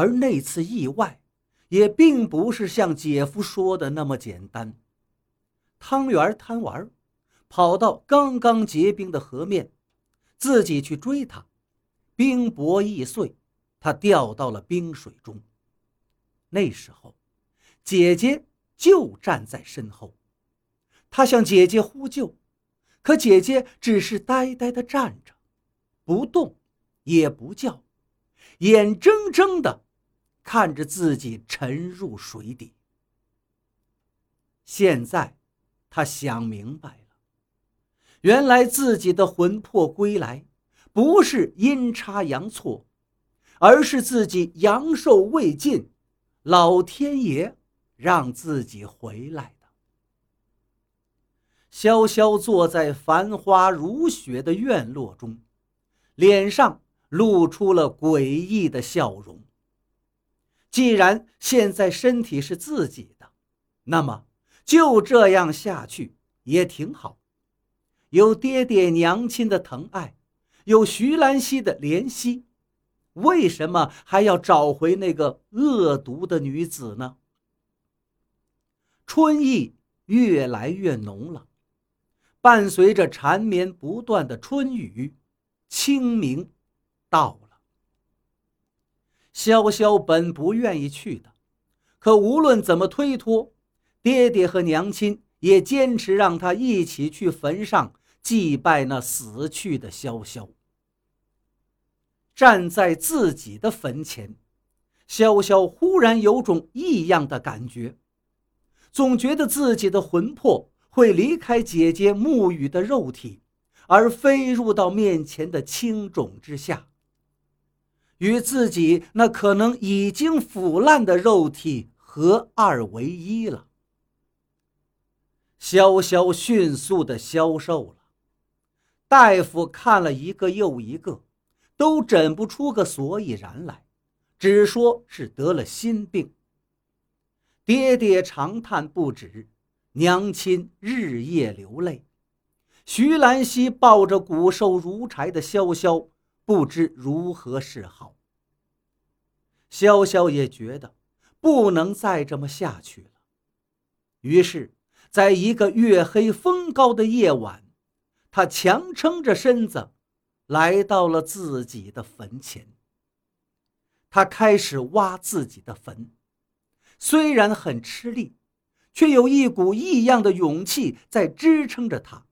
而那次意外，也并不是像姐夫说的那么简单。汤圆贪玩，跑到刚刚结冰的河面，自己去追他，冰薄易碎，他掉到了冰水中。那时候，姐姐就站在身后，他向姐姐呼救，可姐姐只是呆呆地站着，不动，也不叫，眼睁睁地看着自己沉入水底。现在。他想明白了，原来自己的魂魄归来，不是阴差阳错，而是自己阳寿未尽，老天爷让自己回来的。潇潇坐在繁花如雪的院落中，脸上露出了诡异的笑容。既然现在身体是自己的，那么。就这样下去也挺好，有爹爹娘亲的疼爱，有徐兰溪的怜惜，为什么还要找回那个恶毒的女子呢？春意越来越浓了，伴随着缠绵不断的春雨，清明到了。潇潇本不愿意去的，可无论怎么推脱。爹爹和娘亲也坚持让他一起去坟上祭拜那死去的潇潇。站在自己的坟前，潇潇忽然有种异样的感觉，总觉得自己的魂魄会离开姐姐沐雨的肉体，而飞入到面前的青冢之下，与自己那可能已经腐烂的肉体合二为一了。潇潇迅速的消瘦了，大夫看了一个又一个，都诊不出个所以然来，只说是得了心病。爹爹长叹不止，娘亲日夜流泪，徐兰溪抱着骨瘦如柴的潇潇，不知如何是好。潇潇也觉得不能再这么下去了，于是。在一个月黑风高的夜晚，他强撑着身子，来到了自己的坟前。他开始挖自己的坟，虽然很吃力，却有一股异样的勇气在支撑着他。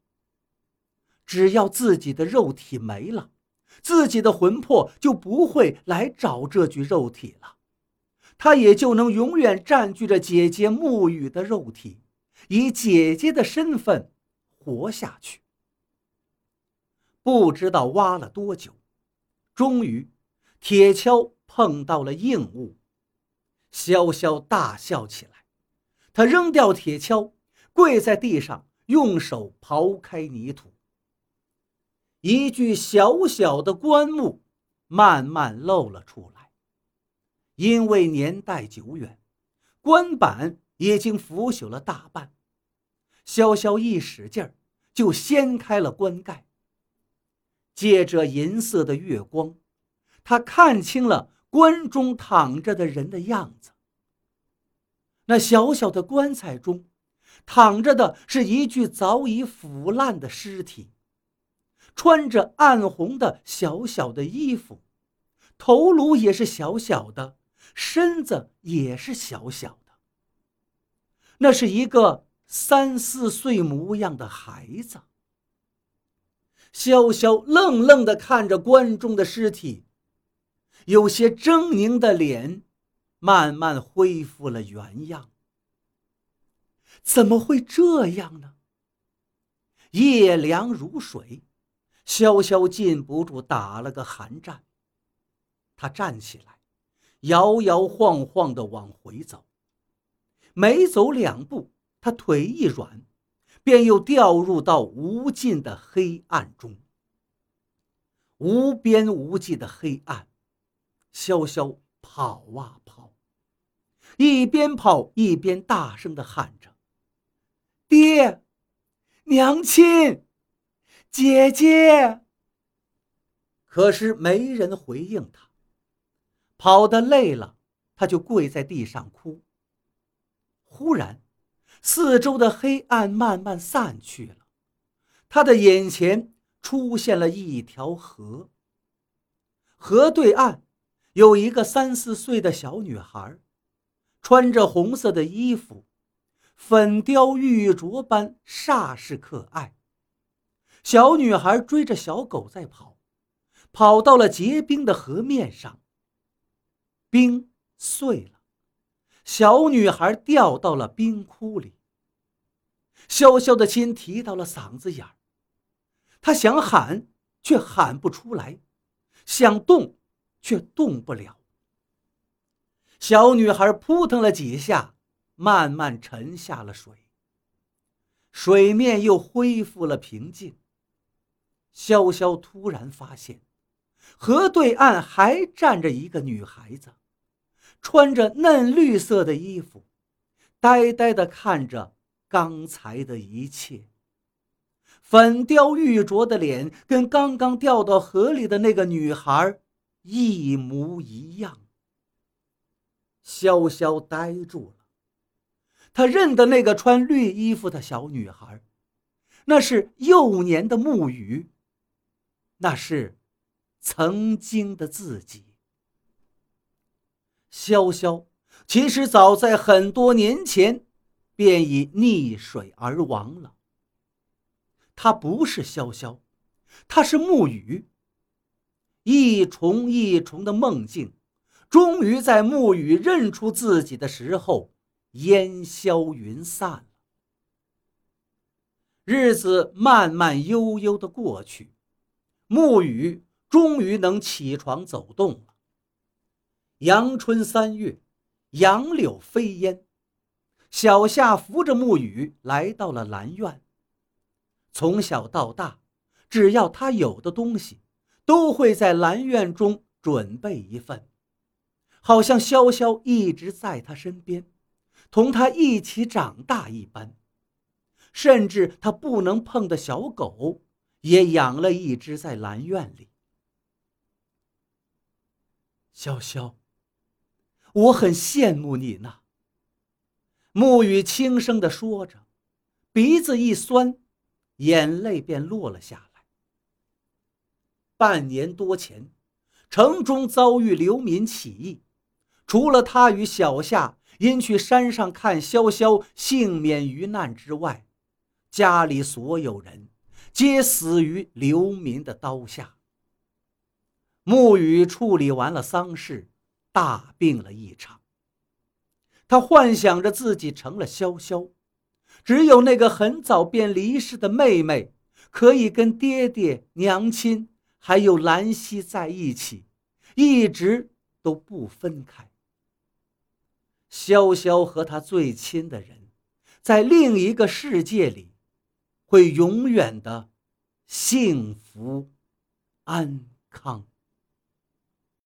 只要自己的肉体没了，自己的魂魄就不会来找这具肉体了，他也就能永远占据着姐姐沐雨的肉体。以姐姐的身份活下去。不知道挖了多久，终于，铁锹碰到了硬物。潇潇大笑起来，他扔掉铁锹，跪在地上，用手刨开泥土。一具小小的棺木慢慢露了出来。因为年代久远，棺板已经腐朽了大半。潇潇一使劲儿，就掀开了棺盖。借着银色的月光，他看清了棺中躺着的人的样子。那小小的棺材中，躺着的是一具早已腐烂的尸体，穿着暗红的小小的衣服，头颅也是小小的，身子也是小小的。那是一个。三四岁模样的孩子，潇潇愣愣地看着棺中的尸体，有些狰狞的脸慢慢恢复了原样。怎么会这样呢？夜凉如水，潇潇禁不住打了个寒战。他站起来，摇摇晃晃地往回走，没走两步。他腿一软，便又掉入到无尽的黑暗中。无边无际的黑暗，潇潇跑啊跑，一边跑一边大声的喊着：“爹，娘亲，姐姐。”可是没人回应他。跑得累了，他就跪在地上哭。忽然，四周的黑暗慢慢散去了，他的眼前出现了一条河。河对岸有一个三四岁的小女孩，穿着红色的衣服，粉雕玉琢般煞是可爱。小女孩追着小狗在跑，跑到了结冰的河面上，冰碎了。小女孩掉到了冰窟里，潇潇的心提到了嗓子眼儿，她想喊却喊不出来，想动却动不了。小女孩扑腾了几下，慢慢沉下了水，水面又恢复了平静。潇潇突然发现，河对岸还站着一个女孩子。穿着嫩绿色的衣服，呆呆地看着刚才的一切。粉雕玉琢的脸跟刚刚掉到河里的那个女孩一模一样。潇潇呆住了，他认得那个穿绿衣服的小女孩，那是幼年的暮雨，那是曾经的自己。潇潇其实早在很多年前便已溺水而亡了。他不是潇潇，他是沐雨。一重一重的梦境，终于在沐雨认出自己的时候烟消云散了。日子慢慢悠悠的过去，沐雨终于能起床走动了。阳春三月，杨柳飞烟。小夏扶着沐雨来到了兰苑。从小到大，只要他有的东西，都会在兰院中准备一份，好像潇潇一直在他身边，同他一起长大一般。甚至他不能碰的小狗，也养了一只在兰院里。潇潇。我很羡慕你呢。沐雨轻声地说着，鼻子一酸，眼泪便落了下来。半年多前，城中遭遇流民起义，除了他与小夏因去山上看潇潇幸免于难之外，家里所有人皆死于流民的刀下。沐雨处理完了丧事。大病了一场。他幻想着自己成了潇潇，只有那个很早便离世的妹妹，可以跟爹爹、娘亲还有兰溪在一起，一直都不分开。潇潇和他最亲的人，在另一个世界里，会永远的幸福安康。